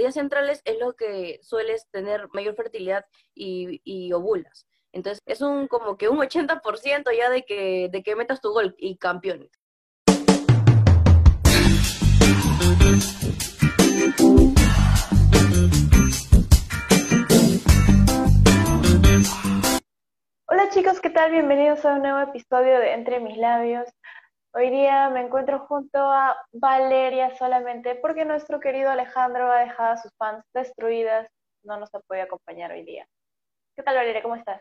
días centrales es lo que sueles tener mayor fertilidad y, y ovulas. Entonces, es un como que un 80% ya de que, de que metas tu gol y campeones. Hola chicos, ¿qué tal? Bienvenidos a un nuevo episodio de Entre mis labios. Hoy día me encuentro junto a Valeria solamente porque nuestro querido Alejandro ha dejado a sus fans destruidas, no nos ha podido acompañar hoy día. ¿Qué tal Valeria? ¿Cómo estás?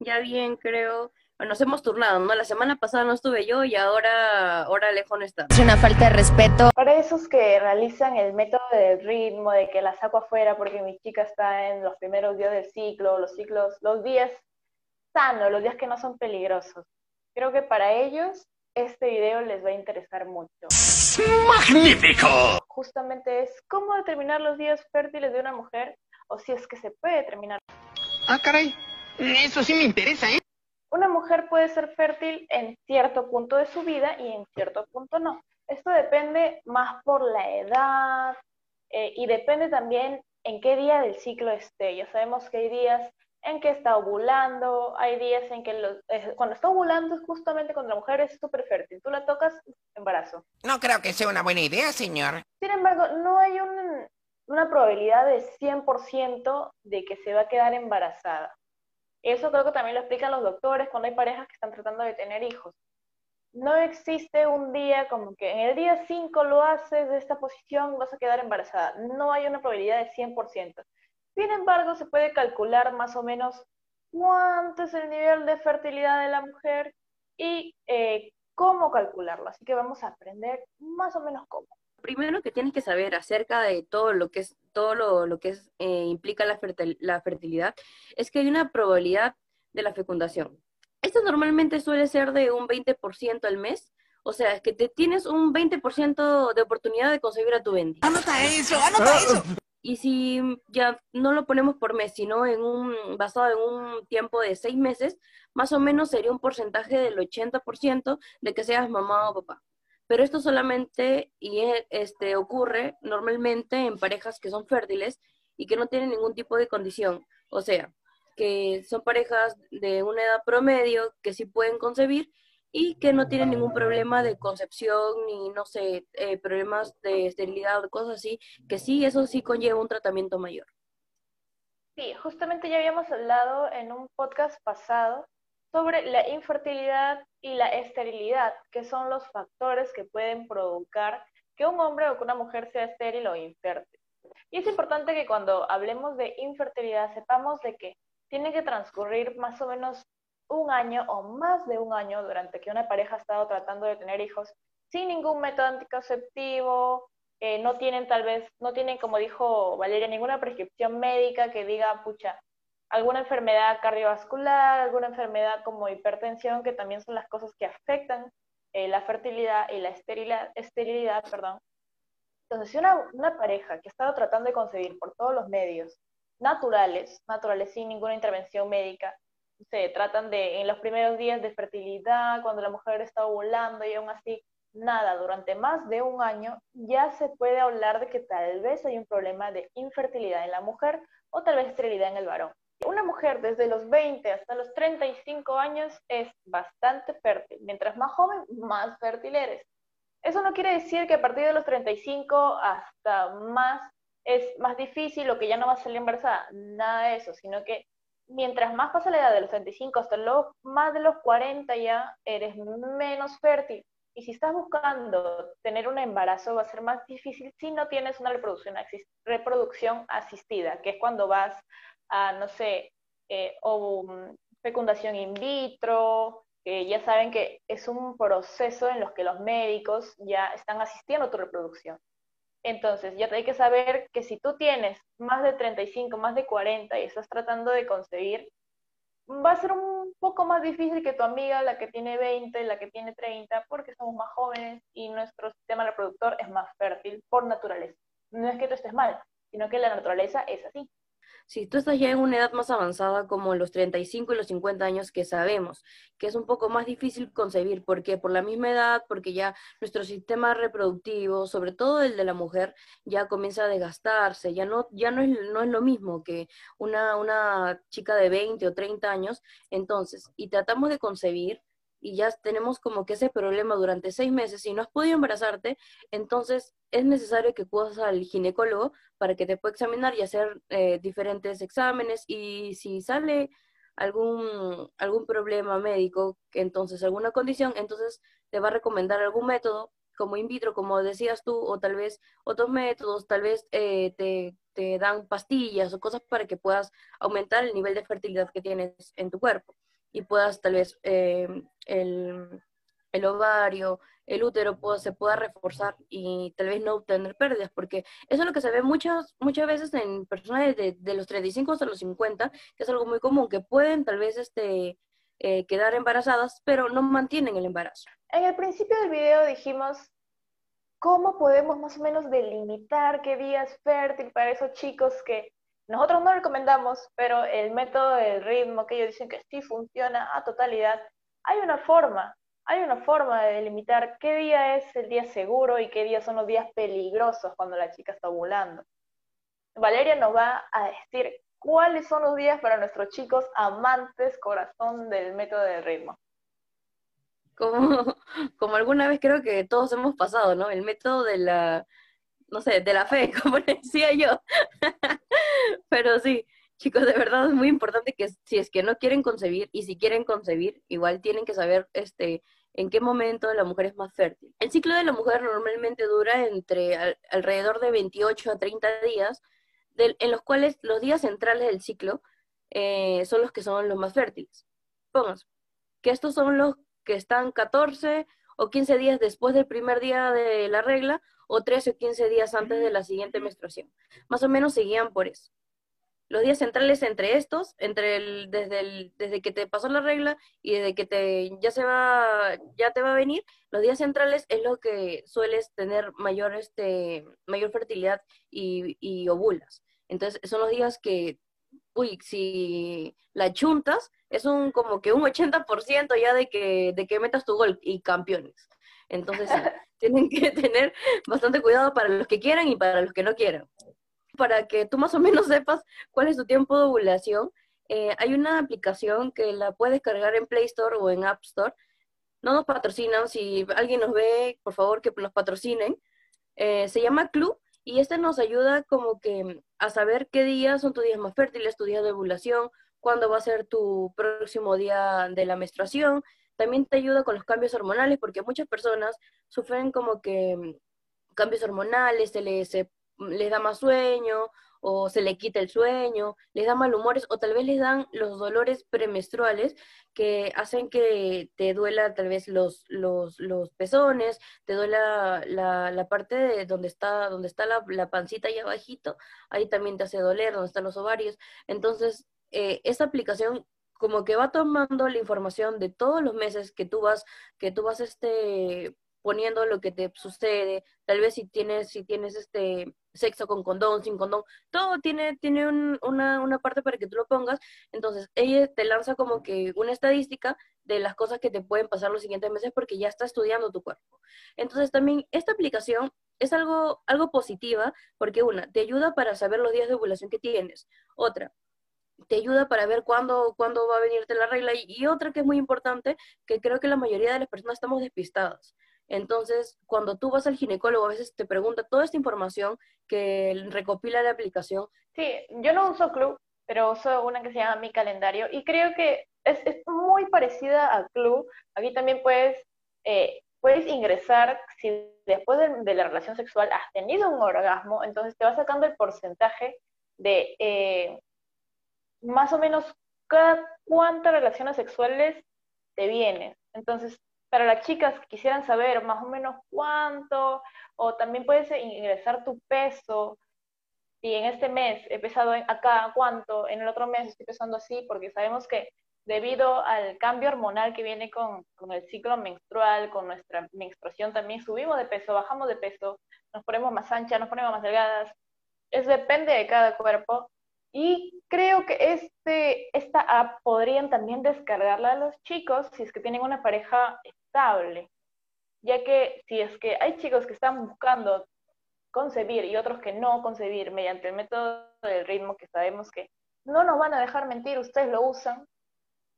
Ya bien, creo. Nos hemos turnado, ¿no? La semana pasada no estuve yo y ahora, ahora Alejo no está. Es una falta de respeto. Para esos que realizan el método del ritmo, de que la saco afuera porque mi chica está en los primeros días del ciclo, los ciclos, los días sanos, los días que no son peligrosos. Creo que para ellos este video les va a interesar mucho. ¡Magnífico! Justamente es cómo determinar los días fértiles de una mujer o si es que se puede determinar. Ah, caray. Eso sí me interesa, ¿eh? Una mujer puede ser fértil en cierto punto de su vida y en cierto punto no. Esto depende más por la edad eh, y depende también en qué día del ciclo esté. Ya sabemos que hay días en que está ovulando, hay días en que eh, cuando está ovulando es justamente cuando la mujer es súper fértil. Tú la tocas, embarazo. No creo que sea una buena idea, señor. Sin embargo, no hay una probabilidad de 100% de que se va a quedar embarazada. Eso creo que también lo explican los doctores cuando hay parejas que están tratando de tener hijos. No existe un día como que en el día 5 lo haces de esta posición, vas a quedar embarazada. No hay una probabilidad de 100%. Sin embargo, se puede calcular más o menos cuánto es el nivel de fertilidad de la mujer y eh, cómo calcularlo. Así que vamos a aprender más o menos cómo primero que tienes que saber acerca de todo lo que es todo lo, que es, eh, implica la, la fertilidad es que hay una probabilidad de la fecundación. Esto normalmente suele ser de un 20% al mes, o sea, es que te tienes un 20% de oportunidad de concebir a tu bendita. Anota eso, anota eso. Y si ya no lo ponemos por mes, sino en un, basado en un tiempo de seis meses, más o menos sería un porcentaje del 80% de que seas mamá o papá pero esto solamente y e, este, ocurre normalmente en parejas que son fértiles y que no tienen ningún tipo de condición. O sea, que son parejas de una edad promedio que sí pueden concebir y que no tienen ningún problema de concepción ni, no sé, eh, problemas de esterilidad o cosas así, que sí, eso sí conlleva un tratamiento mayor. Sí, justamente ya habíamos hablado en un podcast pasado sobre la infertilidad y la esterilidad, que son los factores que pueden provocar que un hombre o que una mujer sea estéril o infértil. Y es importante que cuando hablemos de infertilidad sepamos de que tiene que transcurrir más o menos un año o más de un año durante que una pareja ha estado tratando de tener hijos sin ningún método anticonceptivo, eh, no tienen tal vez, no tienen, como dijo Valeria, ninguna prescripción médica que diga, pucha, alguna enfermedad cardiovascular, alguna enfermedad como hipertensión, que también son las cosas que afectan eh, la fertilidad y la esterilidad, esterilidad perdón. Entonces, si una, una pareja que ha estado tratando de concebir por todos los medios naturales, naturales sin ninguna intervención médica, se tratan de en los primeros días de fertilidad, cuando la mujer está ovulando y aún así nada durante más de un año, ya se puede hablar de que tal vez hay un problema de infertilidad en la mujer o tal vez esterilidad en el varón. Una mujer desde los 20 hasta los 35 años es bastante fértil. Mientras más joven, más fértil eres. Eso no quiere decir que a partir de los 35 hasta más es más difícil o que ya no vas a salir embarazada. Nada de eso, sino que mientras más pasa la edad de los 35 hasta los, más de los 40 ya eres menos fértil. Y si estás buscando tener un embarazo va a ser más difícil si no tienes una reproducción, reproducción asistida, que es cuando vas a, no sé, eh, o mm, fecundación in vitro, que ya saben que es un proceso en los que los médicos ya están asistiendo a tu reproducción. Entonces, ya hay que saber que si tú tienes más de 35, más de 40 y estás tratando de concebir, va a ser un poco más difícil que tu amiga, la que tiene 20, la que tiene 30, porque somos más jóvenes y nuestro sistema reproductor es más fértil por naturaleza. No es que tú estés mal, sino que la naturaleza es así. Si tú estás ya en una edad más avanzada como los 35 y los 50 años que sabemos que es un poco más difícil concebir, porque por la misma edad, porque ya nuestro sistema reproductivo, sobre todo el de la mujer, ya comienza a desgastarse, ya no, ya no, es, no es lo mismo que una, una chica de 20 o 30 años, entonces, y tratamos de concebir, y ya tenemos como que ese problema durante seis meses y no has podido embarazarte, entonces es necesario que acudas al ginecólogo para que te pueda examinar y hacer eh, diferentes exámenes y si sale algún, algún problema médico, entonces alguna condición, entonces te va a recomendar algún método como in vitro, como decías tú, o tal vez otros métodos, tal vez eh, te, te dan pastillas o cosas para que puedas aumentar el nivel de fertilidad que tienes en tu cuerpo y puedas tal vez eh, el, el, ovario, el útero se pueda reforzar y tal vez no obtener pérdidas, porque eso es lo que se ve muchas, muchas veces en personas de, de los 35 hasta los 50, que es algo muy común, que pueden tal vez este, eh, quedar embarazadas, pero no mantienen el embarazo. En el principio del video dijimos cómo podemos más o menos delimitar qué día es fértil para esos chicos que nosotros no recomendamos, pero el método del ritmo, que ellos dicen que sí funciona a totalidad, hay una forma, hay una forma de delimitar qué día es el día seguro y qué días son los días peligrosos cuando la chica está ovulando. Valeria nos va a decir cuáles son los días para nuestros chicos amantes corazón del método del ritmo. Como, como alguna vez creo que todos hemos pasado, ¿no? El método de la, no sé, de la fe, como decía yo. Pero sí, chicos, de verdad es muy importante que si es que no quieren concebir y si quieren concebir, igual tienen que saber este en qué momento la mujer es más fértil. El ciclo de la mujer normalmente dura entre alrededor de 28 a 30 días, en los cuales los días centrales del ciclo eh, son los que son los más fértiles. Vamos, que estos son los que están 14 o 15 días después del primer día de la regla o 13 o 15 días antes de la siguiente menstruación. Más o menos seguían por eso. Los días centrales entre estos, entre el, desde, el, desde que te pasó la regla y desde que te, ya, se va, ya te va a venir, los días centrales es lo que sueles tener mayor, este, mayor fertilidad y, y ovulas. Entonces, son los días que, uy, si la chuntas, es un como que un 80% ya de que, de que metas tu gol y campeones. Entonces, tienen que tener bastante cuidado para los que quieran y para los que no quieran para que tú más o menos sepas cuál es tu tiempo de ovulación, eh, hay una aplicación que la puedes cargar en Play Store o en App Store. No nos patrocinan, si alguien nos ve, por favor que nos patrocinen. Eh, se llama Club y este nos ayuda como que a saber qué días son tus días más fértiles, tu día de ovulación, cuándo va a ser tu próximo día de la menstruación. También te ayuda con los cambios hormonales porque muchas personas sufren como que mm, cambios hormonales, se les les da más sueño o se le quita el sueño, les da mal humores o tal vez les dan los dolores premenstruales que hacen que te duela tal vez los, los, los pezones, te duela la, parte de donde está, donde está la, la, pancita ahí abajito, ahí también te hace doler, donde están los ovarios. Entonces, eh, esta aplicación como que va tomando la información de todos los meses que tú vas, que tú vas este poniendo lo que te sucede, tal vez si tienes, si tienes este sexo con condón, sin condón, todo tiene, tiene una, una parte para que tú lo pongas, entonces ella te lanza como que una estadística de las cosas que te pueden pasar los siguientes meses porque ya está estudiando tu cuerpo. Entonces también esta aplicación es algo, algo positiva porque una, te ayuda para saber los días de ovulación que tienes, otra, te ayuda para ver cuándo, cuándo va a venirte la regla y, y otra que es muy importante, que creo que la mayoría de las personas estamos despistadas. Entonces, cuando tú vas al ginecólogo, a veces te pregunta toda esta información que recopila la aplicación. Sí, yo no uso Club, pero uso una que se llama Mi Calendario y creo que es, muy parecida a Club. Aquí también puedes, eh, puedes ingresar si después de, la relación sexual has tenido un orgasmo, entonces te va sacando el porcentaje de eh, más o menos cada cuántas relaciones sexuales te vienen. Entonces, para las chicas que quisieran saber más o menos cuánto, o también puedes ingresar tu peso, y en este mes he pesado acá cuánto, en el otro mes estoy pesando así, porque sabemos que debido al cambio hormonal que viene con, con, el ciclo menstrual, con nuestra menstruación también subimos de peso, bajamos de peso, nos ponemos más anchas, nos ponemos más delgadas. Eso depende de cada cuerpo. Y creo que este, esta app podrían también descargarla a los chicos si es que tienen una pareja estable, ya que si es que hay chicos que están buscando concebir y otros que no concebir mediante el método del ritmo que sabemos que no nos van a dejar mentir, ustedes lo usan,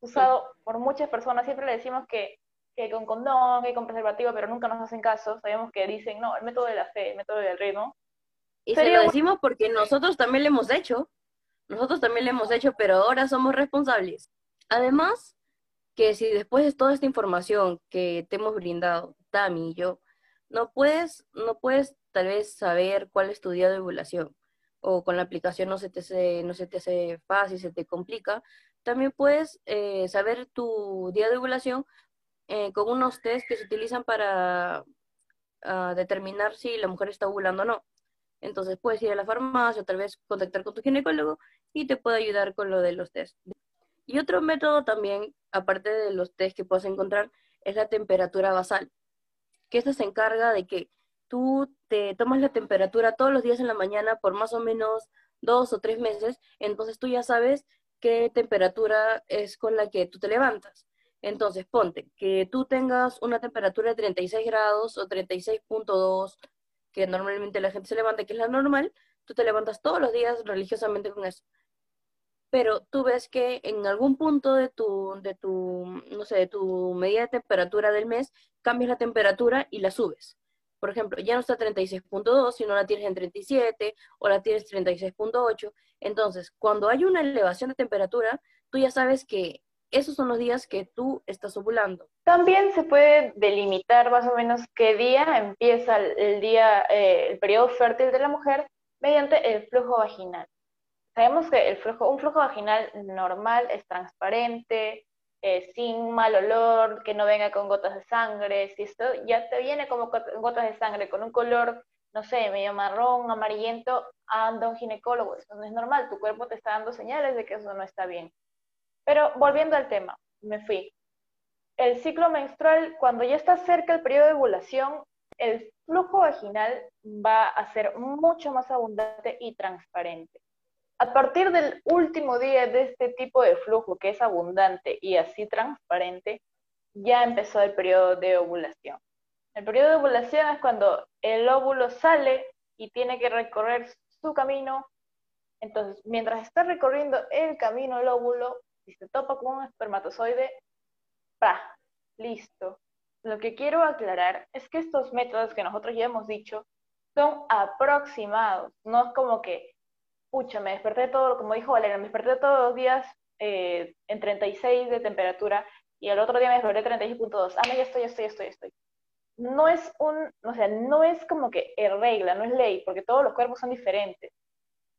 usado por muchas personas, siempre le decimos que, que con condón, que con preservativo, pero nunca nos hacen caso, sabemos que dicen, no, el método de la fe, el método del ritmo. Y se lo decimos porque nosotros también lo hemos hecho, nosotros también lo hemos hecho, pero ahora somos responsables. Además, que si después de toda esta información que te hemos brindado, Tami y yo, no puedes, no puedes tal vez saber cuál es tu día de ovulación o con la aplicación no se te hace, no se te hace fácil, se te complica, también puedes eh, saber tu día de ovulación eh, con unos test que se utilizan para ah, determinar si la mujer está ovulando o no. Entonces puedes ir a la farmacia o tal vez contactar con tu ginecólogo y te puede ayudar con lo de los test. Y otro método también, aparte de los test que puedes encontrar, es la temperatura basal, que esta se encarga de que tú te tomas la temperatura todos los días en la mañana por más o menos dos o tres meses, entonces tú ya sabes qué temperatura es con la que tú te levantas. Entonces, ponte que tú tengas una temperatura de 36 grados o 36.2, que normalmente la gente se levanta, que es la normal, tú te levantas todos los días religiosamente con eso. Pero tú ves que en algún punto de tu, de tu, no sé, de tu medida de temperatura del mes, cambias la temperatura y la subes por ejemplo, ya no está 36.2, sino la tienes en 37 o la tienes 36.8. Entonces, cuando hay una elevación de temperatura, tú ya sabes que esos son los días que tú estás ovulando. También se puede delimitar más o menos qué día empieza el día, eh, el periodo fértil de la mujer mediante el flujo vaginal. Sabemos que el flujo, un flujo vaginal normal es transparente, eh, sin mal olor, que no venga con gotas de sangre. Si esto ya te viene como gotas de sangre con un color, no sé, medio marrón, amarillento, anda un ginecólogo. Eso no es normal, tu cuerpo te está dando señales de que eso no está bien. Pero volviendo al tema, me fui. El ciclo menstrual, cuando ya está cerca el periodo de ovulación, el flujo vaginal va a ser mucho más abundante y transparente. A partir del último día de este tipo de flujo, que es abundante y así transparente, ya empezó el periodo de ovulación. El periodo de ovulación es cuando el óvulo sale y tiene que recorrer su camino. Entonces, mientras está recorriendo el camino el óvulo, si se topa con un espermatozoide, ¡pa! Listo. Lo que quiero aclarar es que estos métodos que nosotros ya hemos dicho son aproximados, no es como que pucha, me desperté todo, como dijo Valeria, me desperté todos los días eh, en 36 de temperatura y el otro día me desperté 36.2. Ah, no, ya estoy, ya estoy, ya estoy, ya estoy. No es un, o sea, no es como que regla, no es ley, porque todos los cuerpos son diferentes.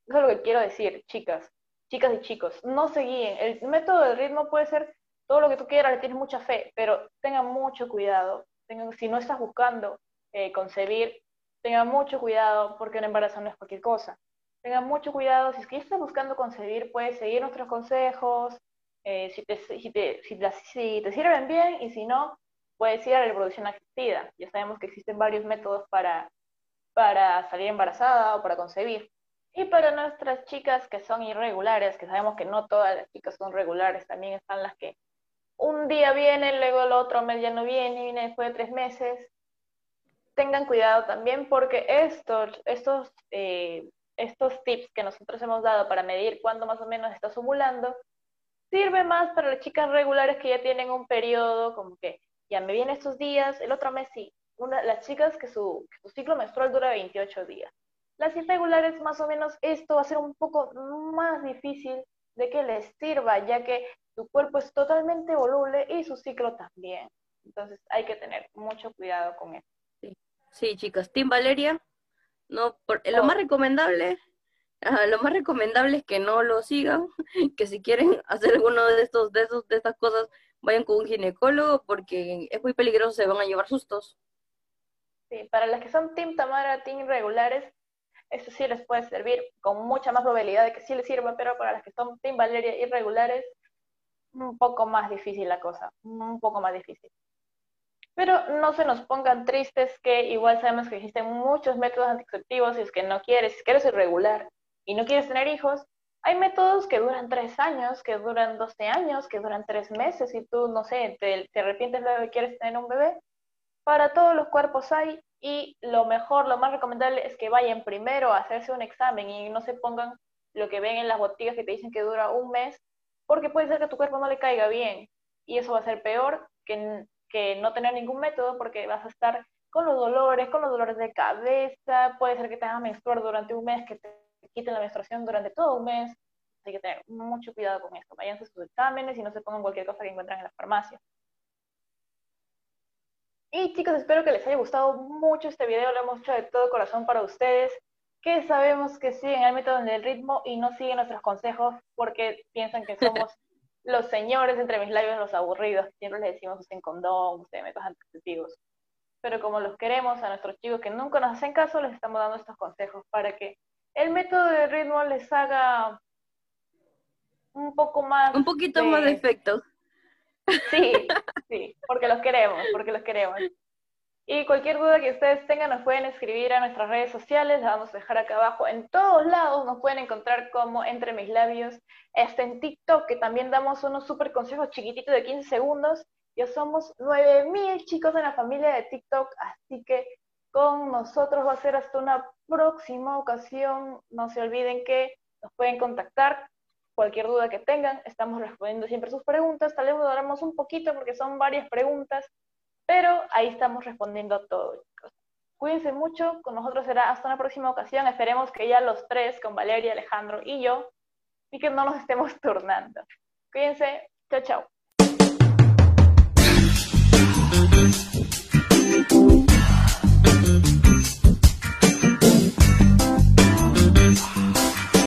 Eso es lo que quiero decir, chicas, chicas y chicos. No se guíen. El método del ritmo puede ser todo lo que tú quieras, le tienes mucha fe, pero tengan mucho cuidado. Tengan, si no estás buscando eh, concebir, tengan mucho cuidado porque un embarazo no es cualquier cosa tengan mucho cuidado. Si es que estás buscando concebir, puedes seguir nuestros consejos, eh, si, te, si, te, si, sirven bien y si no, puedes ir a la reproducción asistida. Ya sabemos que existen varios métodos para, para salir embarazada o para concebir. Y para nuestras chicas que son irregulares, que sabemos que no todas las chicas son regulares, también están las que un día vienen, luego el otro mes ya no viene, viene después de tres meses. Tengan cuidado también porque estos, estos eh, estos tips que nosotros hemos dado para medir cuándo más o menos estás ovulando, sirve más para las chicas regulares que ya tienen un periodo, como que ya me vienen estos días, el otro mes sí. Una, las chicas que su, ciclo menstrual dura 28 días. Las irregulares, más o menos, esto va a ser un poco más difícil de que les sirva, ya que su cuerpo es totalmente voluble y su ciclo también. Entonces hay que tener mucho cuidado con eso. Sí, sí chicas. Team Valeria. No, lo más recomendable, lo más recomendable es que no lo sigan, que si quieren hacer alguno de estos, de esos, de estas cosas, vayan con un ginecólogo porque es muy peligroso, se van a llevar sustos. Sí, para las que son Team Tamara, Team regulares, eso sí les puede servir con mucha más probabilidad de que sí les sirva, pero para las que son Team Valeria irregulares, un poco más difícil la cosa, un poco más difícil. Pero no se nos pongan tristes que igual sabemos que existen muchos métodos anticonceptivos y es que no quieres, si quieres irregular y no quieres tener hijos, Hay métodos que duran tres años, que duran 12 años, que duran tres meses y tú, no sé, te, te arrepientes luego que quieres tener un bebé. Para todos los cuerpos hay y lo mejor, lo más recomendable es que vayan primero a hacerse un examen y no se pongan lo que ven en las botellas que te dicen que dura un mes, porque puede ser que a tu cuerpo no le caiga bien y eso va a ser peor que, que no tener ningún método porque vas a estar con los dolores, con los dolores de cabeza, puede ser que te hagan menstruar durante un mes, que te quiten la menstruación durante todo un mes. Hay que tener mucho cuidado con esto. Vayan a sus exámenes y no se pongan cualquier cosa que encuentran en la farmacia. Y chicos, espero que les haya gustado mucho este video. Lo hemos hecho de todo corazón para ustedes, que sabemos que siguen el método del ritmo y no siguen nuestros consejos porque piensan que somos los señores entre mis labios, los aburridos. Siempre les decimos usen condón, usen métodos anticonceptivos. Pero como los queremos a nuestros chicos que nunca nos hacen caso, les estamos dando estos consejos para que el método de ritmo les haga un poco más... Un poquito más de efecto. Sí, sí, porque los queremos, porque los queremos. Y cualquier duda que ustedes tengan nos pueden escribir a nuestras redes sociales, las vamos a dejar acá abajo. En todos lados nos pueden encontrar como Entre Mis Labios. Este en TikTok, que también damos unos súper consejos chiquititos de 15 segundos. Ya somos 9000 chicos en la familia de TikTok, así que con nosotros va a ser hasta una próxima ocasión. No se olviden que nos pueden contactar. Cualquier duda que tengan, estamos respondiendo siempre sus preguntas. Tal vez duramos un poquito porque son varias preguntas, pero ahí estamos respondiendo a todo. Cuídense mucho, con nosotros será hasta una próxima ocasión. Esperemos que ya los tres, con Valeria, Alejandro y yo, y que no nos estemos turnando. Cuídense, chao, chao.